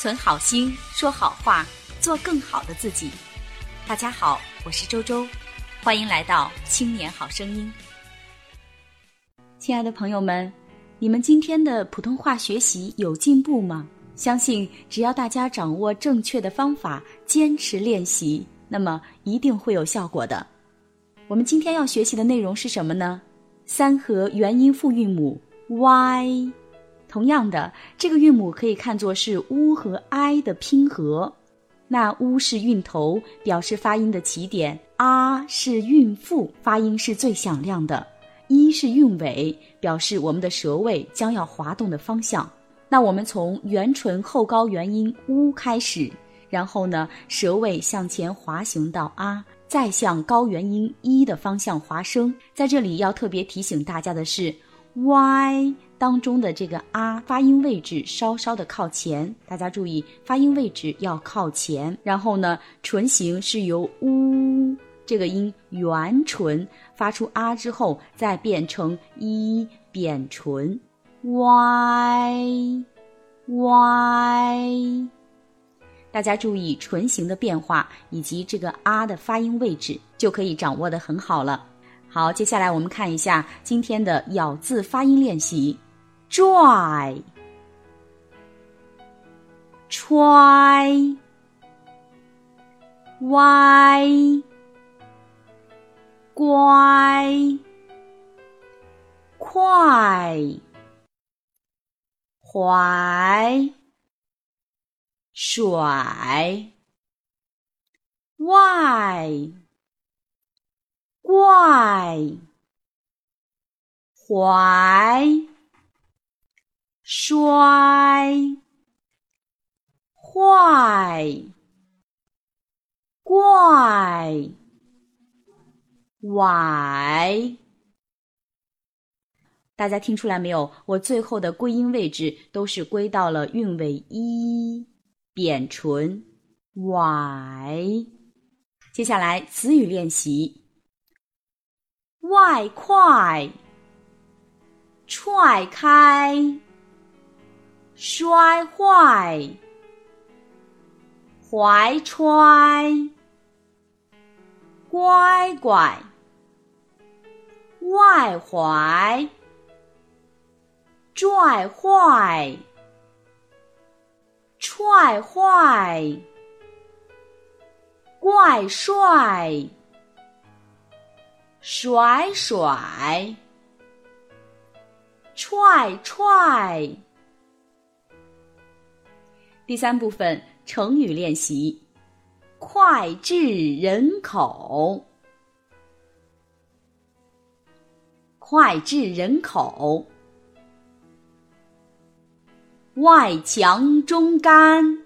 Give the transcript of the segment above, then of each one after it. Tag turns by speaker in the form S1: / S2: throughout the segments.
S1: 存好心，说好话，做更好的自己。大家好，我是周周，欢迎来到青年好声音。亲爱的朋友们，你们今天的普通话学习有进步吗？相信只要大家掌握正确的方法，坚持练习，那么一定会有效果的。我们今天要学习的内容是什么呢？三合元音复韵母 y。同样的，这个韵母可以看作是 u 和 i 的拼合。那 u 是韵头，表示发音的起点；啊是韵腹，发音是最响亮的；一是韵尾，表示我们的舌位将要滑动的方向。那我们从元唇后高元音 u 开始，然后呢，舌位向前滑行到啊，再向高元音一的方向滑升。在这里要特别提醒大家的是，y。当中的这个啊发音位置稍稍的靠前，大家注意发音位置要靠前。然后呢，唇形是由呜这个音圆唇发出啊之后，再变成一扁唇 y y。大家注意唇形的变化以及这个啊的发音位置，就可以掌握的很好了。好，接下来我们看一下今天的咬字发音练习。Dry, try, y, 乖，快，怀，甩，外，怪，怀。衰，坏，怪，崴。大家听出来没有？我最后的归音位置都是归到了韵尾一，扁唇崴。接下来词语练习：外快。踹开，摔坏，怀揣，乖乖，外怀，拽坏，踹坏，怪帅，甩甩。踹踹。第三部分成语练习：脍炙人口，脍炙人口；外强中干，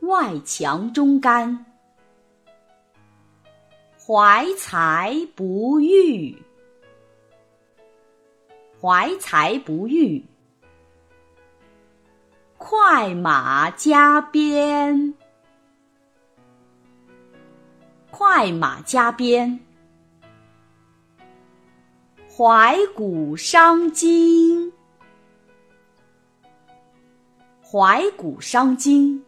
S1: 外强中干；怀才不遇。怀才不遇，快马加鞭，快马加鞭，怀古伤今，怀古伤今，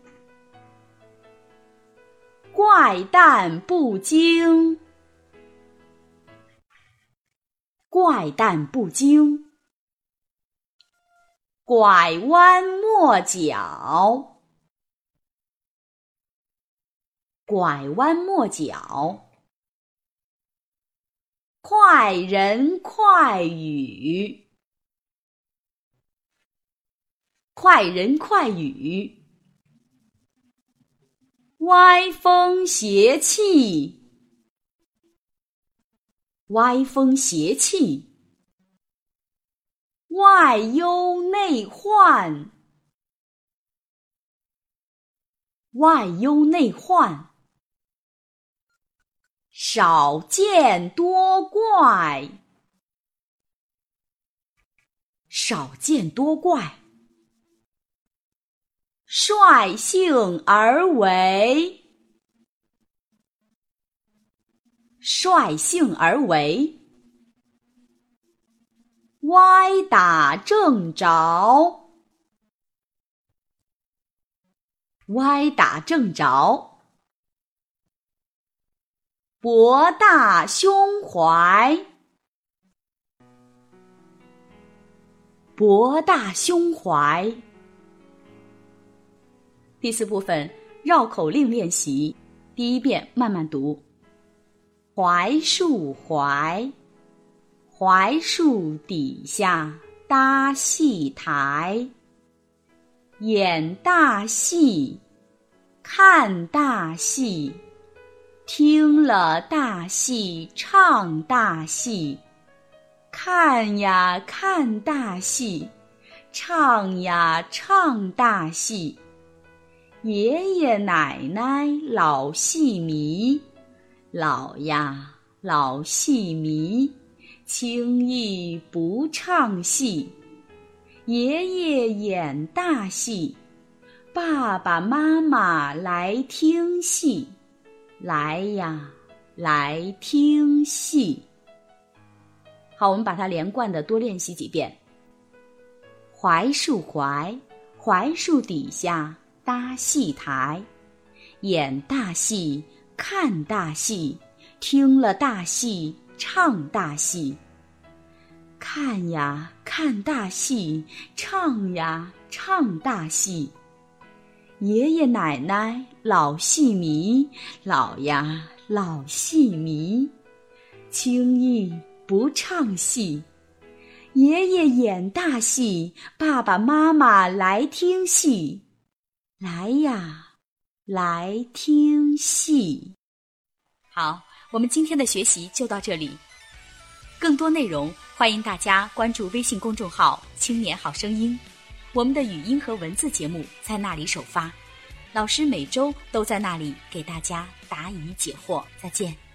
S1: 怪诞不惊，怪诞不惊。拐弯抹角，拐弯抹角；快人快语，快人快语；歪风邪气，歪风邪气。外忧内患，外忧内患；少见多怪，少见多怪；率性而为，率性而为。歪打正着，歪打正着，博大胸怀，博大胸怀。第四部分绕口令练习，第一遍慢慢读。槐树槐，槐树底下搭戏台。演大戏，看大戏，听了大戏唱大戏，看呀看大戏，唱呀唱大戏。爷爷奶奶老戏迷，老呀老戏迷，轻易不唱戏。爷爷演大戏，爸爸妈妈来听戏，来呀，来听戏。好，我们把它连贯的多练习几遍。槐树槐，槐树底下搭戏台，演大戏，看大戏，听了大戏，唱大戏。看呀，看大戏；唱呀，唱大戏。爷爷奶奶老戏迷，老呀老戏迷，轻易不唱戏。爷爷演大戏，爸爸妈妈来听戏，来呀，来听戏。好，我们今天的学习就到这里。更多内容，欢迎大家关注微信公众号“青年好声音”，我们的语音和文字节目在那里首发，老师每周都在那里给大家答疑解惑。再见。